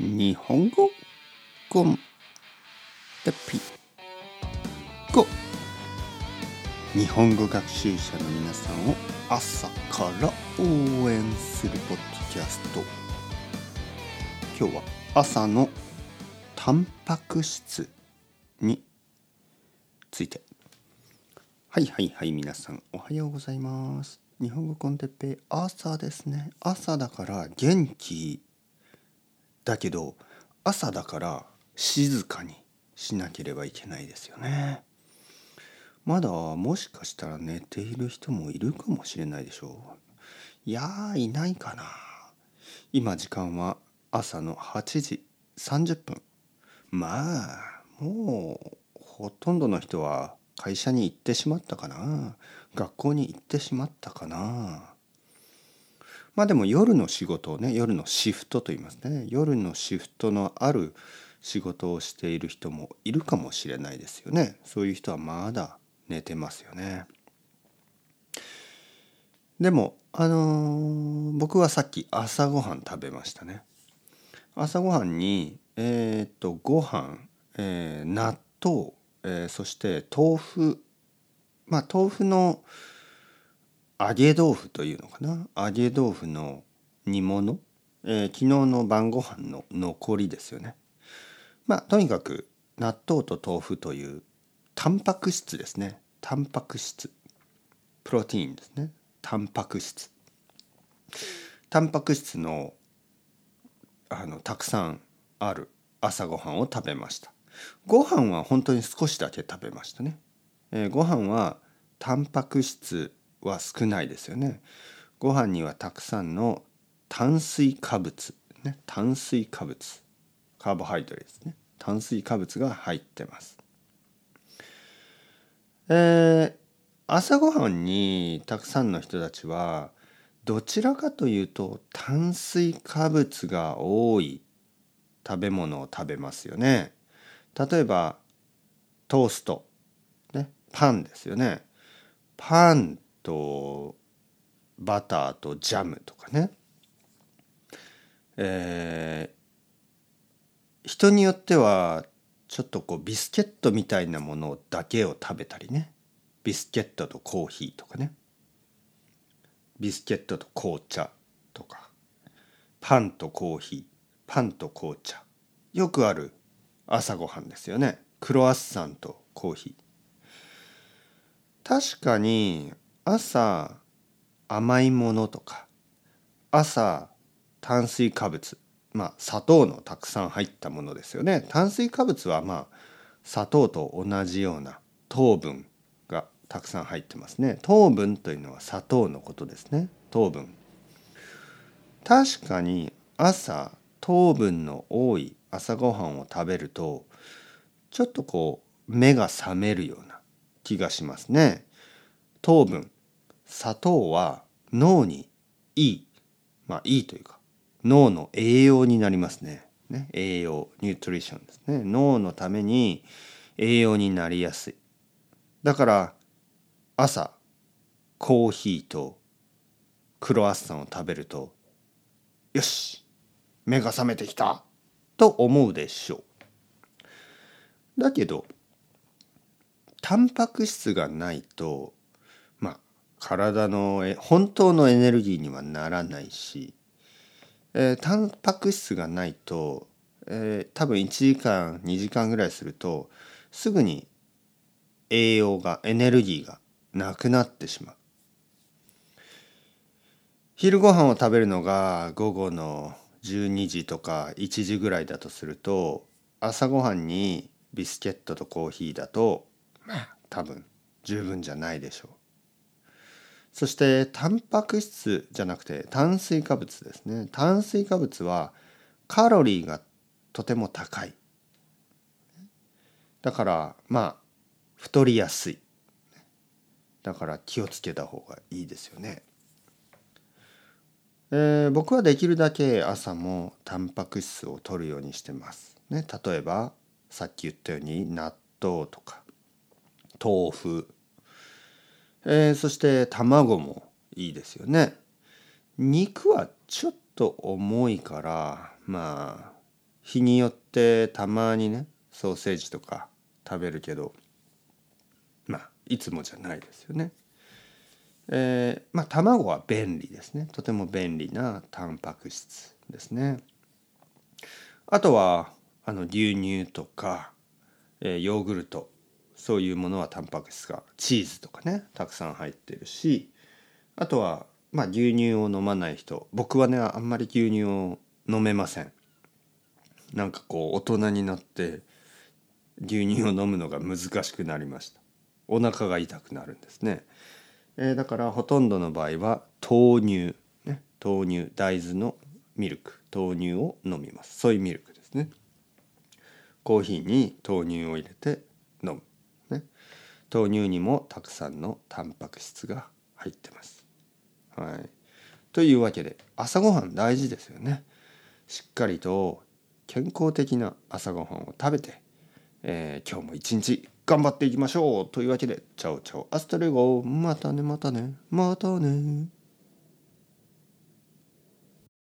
日本語コンテピコ日本語学習者の皆さんを朝から応援するポッドキャスト。今日は朝のタンパク質について。はいはいはい皆さんおはようございます。日本語コンテッペ朝ですね。朝だから元気。だけど朝だから静かにしなければいけないですよね。まだもしかしたら寝ている人もいるかもしれないでしょう。いやーいないかな。今時間は朝の8時30分。まあもうほとんどの人は会社に行ってしまったかな。学校に行ってしまったかな。まあでも夜の仕事をね夜のシフトと言いますね。夜のシフトのある仕事をしている人もいるかもしれないですよね。そういう人はまだ寝てますよね。でもあのー、僕はさっき朝ごはん食べましたね。朝ごはんにえー、っとご飯、えー、納豆、えー、そして豆腐。まあ豆腐の揚げ豆腐というのかな？揚げ豆腐の煮物、えー、昨日の晩ご飯の残りですよね。まあとにかく納豆と豆腐というタンパク質ですね。タンパク質。プロテインですね。タンパク質。タンパク質のあのたくさんある朝ごはんを食べました。ご飯は本当に少しだけ食べましたね、えー、ご飯はタンパク質は少ないですよね。ご飯にはたくさんの炭水化物、ね、炭水化物カーボハイドレですね炭水化物が入ってます。えー、朝ごはんにたくさんの人たちはどちらかというと炭水化物が多い食べ物を食べますよね。例えばトースト、ね、パンですよね。パンとバターとジャムとかね、えー、人によってはちょっとこうビスケットみたいなものだけを食べたりね。ビスケットとコーヒーとかね。ビスケットと紅茶とか。パンとコーヒー。パンと紅茶。よくある朝ごはんですよね。クロワッサンとコーヒー。確かに朝甘いものとか朝炭水化物まあ砂糖のたくさん入ったものですよね。炭水化物はまあ砂糖と同じような糖分がたくさん入ってますね。糖分というのは砂糖のことですね。糖分。確かに朝糖分の多い朝ごはんを食べるとちょっとこう目が覚めるような気がしますね。糖分。砂糖は脳にいい。まあいいというか脳の栄養になりますね。ね栄養ニュートリションですね。脳のために栄養になりやすい。だから朝コーヒーとクロワッサンを食べるとよし目が覚めてきたと思うでしょう。だけどタンパク質がないと体の本当のエネルギーにはならないし、えー、タンパク質がないと、えー、多分1時間2時間ぐらいするとすぐに栄養がエネルギーがなくなってしまう。昼ご飯を食べるのが午後の12時とか1時ぐらいだとすると朝ごはんにビスケットとコーヒーだとまあ多分十分じゃないでしょう。そしてタンパク質じゃなくて炭水化物ですね。炭水化物はカロリーがとても高い。だからまあ太りやすい。だから気をつけた方がいいですよね、えー、僕はできるだけ朝もタンパク質を摂るようにしてますね。例えばさっき言ったように納豆とか豆腐。えー、そして卵もいいですよね。肉はちょっと重いからまあ日によってたまにねソーセージとか食べるけどまあいつもじゃないですよね。えー、まあ卵は便利ですねとても便利なタンパク質ですね。あとはあの牛乳とか、えー、ヨーグルトそういうものはタンパク質がチーズとかねたくさん入ってるしあとはまあ牛乳を飲まない人僕はねあんまり牛乳を飲めません。なんかこう大人になって牛乳を飲むのが難しくなりました。お腹が痛くなるんですね、えー、だからほとんどの場合は豆乳ね豆乳大豆のミルク豆乳を飲みます。ソイミルクですね。コーヒーに豆乳を入れて飲む、ね、豆乳にもたくさんのタンパク質が入ってます。はい。というわけで朝ごはん大事ですよね。しっかりと健康的な朝ごはんを食べて、えー、今日も一日頑張っていきましょう。というわけでチャオチャオアストレゴ。またねまたねまたね。